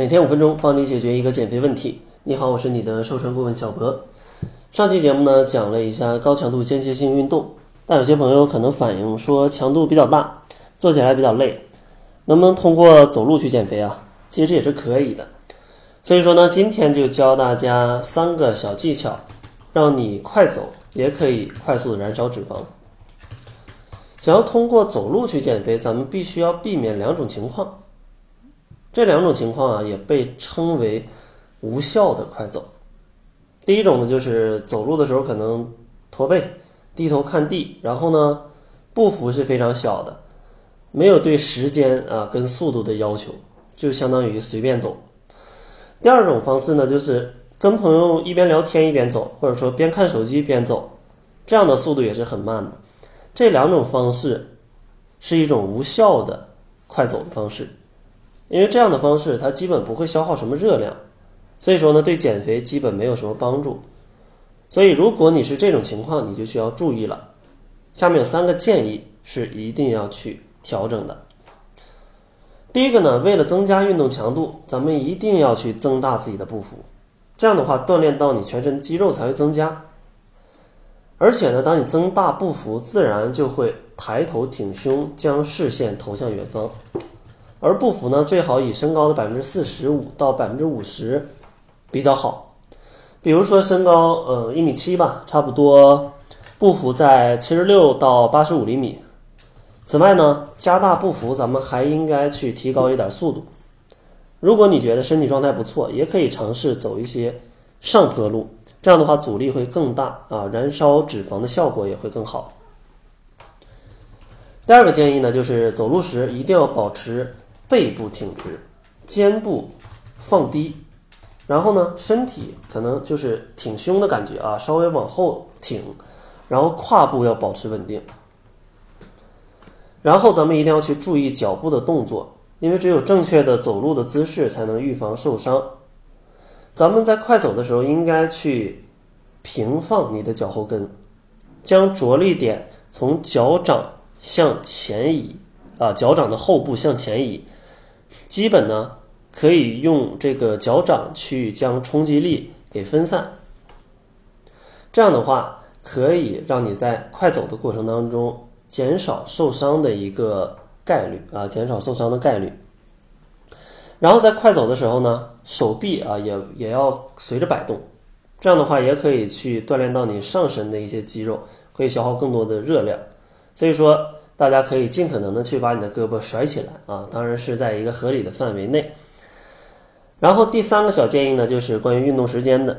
每天五分钟，帮你解决一个减肥问题。你好，我是你的瘦身顾问小博。上期节目呢，讲了一下高强度间歇性运动，但有些朋友可能反映说强度比较大，做起来比较累，能不能通过走路去减肥啊？其实也是可以的。所以说呢，今天就教大家三个小技巧，让你快走也可以快速燃烧脂肪。想要通过走路去减肥，咱们必须要避免两种情况。这两种情况啊，也被称为无效的快走。第一种呢，就是走路的时候可能驼背、低头看地，然后呢步幅是非常小的，没有对时间啊跟速度的要求，就相当于随便走。第二种方式呢，就是跟朋友一边聊天一边走，或者说边看手机边走，这样的速度也是很慢的。这两种方式是一种无效的快走的方式。因为这样的方式，它基本不会消耗什么热量，所以说呢，对减肥基本没有什么帮助。所以，如果你是这种情况，你就需要注意了。下面有三个建议是一定要去调整的。第一个呢，为了增加运动强度，咱们一定要去增大自己的步幅，这样的话，锻炼到你全身肌肉才会增加。而且呢，当你增大步幅，自然就会抬头挺胸，将视线投向远方。而步幅呢，最好以身高的百分之四十五到百分之五十比较好。比如说身高呃一米七吧，差不多步幅在七十六到八十五厘米。此外呢，加大步幅，咱们还应该去提高一点速度。如果你觉得身体状态不错，也可以尝试走一些上坡路，这样的话阻力会更大啊，燃烧脂肪的效果也会更好。第二个建议呢，就是走路时一定要保持。背部挺直，肩部放低，然后呢，身体可能就是挺胸的感觉啊，稍微往后挺，然后胯部要保持稳定。然后咱们一定要去注意脚步的动作，因为只有正确的走路的姿势，才能预防受伤。咱们在快走的时候，应该去平放你的脚后跟，将着力点从脚掌向前移啊，脚掌的后部向前移。基本呢，可以用这个脚掌去将冲击力给分散，这样的话可以让你在快走的过程当中减少受伤的一个概率啊，减少受伤的概率。然后在快走的时候呢，手臂啊也也要随着摆动，这样的话也可以去锻炼到你上身的一些肌肉，可以消耗更多的热量。所以说。大家可以尽可能的去把你的胳膊甩起来啊，当然是在一个合理的范围内。然后第三个小建议呢，就是关于运动时间的。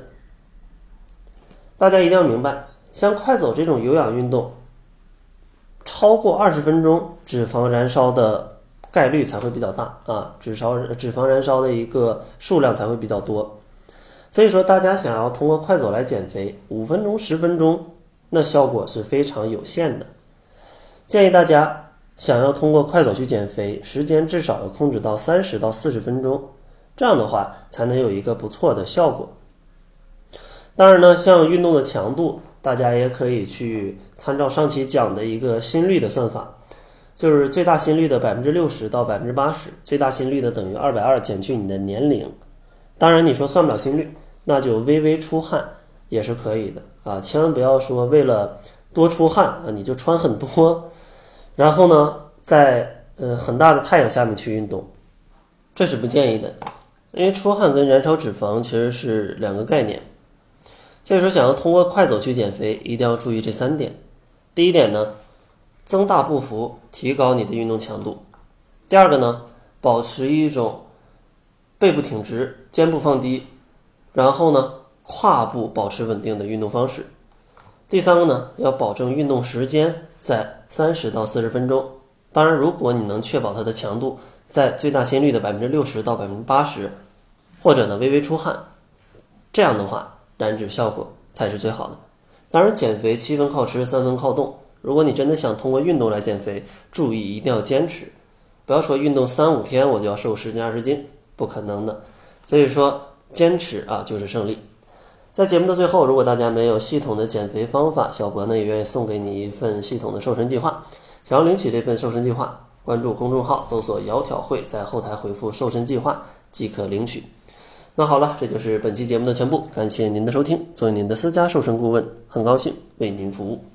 大家一定要明白，像快走这种有氧运动，超过二十分钟，脂肪燃烧的概率才会比较大啊，脂烧脂肪燃烧的一个数量才会比较多。所以说，大家想要通过快走来减肥，五分钟、十分钟，那效果是非常有限的。建议大家想要通过快走去减肥，时间至少要控制到三十到四十分钟，这样的话才能有一个不错的效果。当然呢，像运动的强度，大家也可以去参照上期讲的一个心率的算法，就是最大心率的百分之六十到百分之八十，最大心率的等于二百二减去你的年龄。当然你说算不了心率，那就微微出汗也是可以的啊，千万不要说为了多出汗啊你就穿很多。然后呢，在呃很大的太阳下面去运动，这是不建议的，因为出汗跟燃烧脂肪其实是两个概念。所以说，想要通过快走去减肥，一定要注意这三点。第一点呢，增大步幅，提高你的运动强度；第二个呢，保持一种背部挺直、肩部放低，然后呢，胯部保持稳定的运动方式；第三个呢，要保证运动时间在。三十到四十分钟，当然，如果你能确保它的强度在最大心率的百分之六十到百分之八十，或者呢微微出汗，这样的话燃脂效果才是最好的。当然，减肥七分靠吃，三分靠动。如果你真的想通过运动来减肥，注意一定要坚持，不要说运动三五天我就要瘦十斤二十斤，不可能的。所以说，坚持啊就是胜利。在节目的最后，如果大家没有系统的减肥方法，小博呢也愿意送给你一份系统的瘦身计划。想要领取这份瘦身计划，关注公众号，搜索“窈窕会”，在后台回复“瘦身计划”，即可领取。那好了，这就是本期节目的全部，感谢您的收听。作为您的私家瘦身顾问，很高兴为您服务。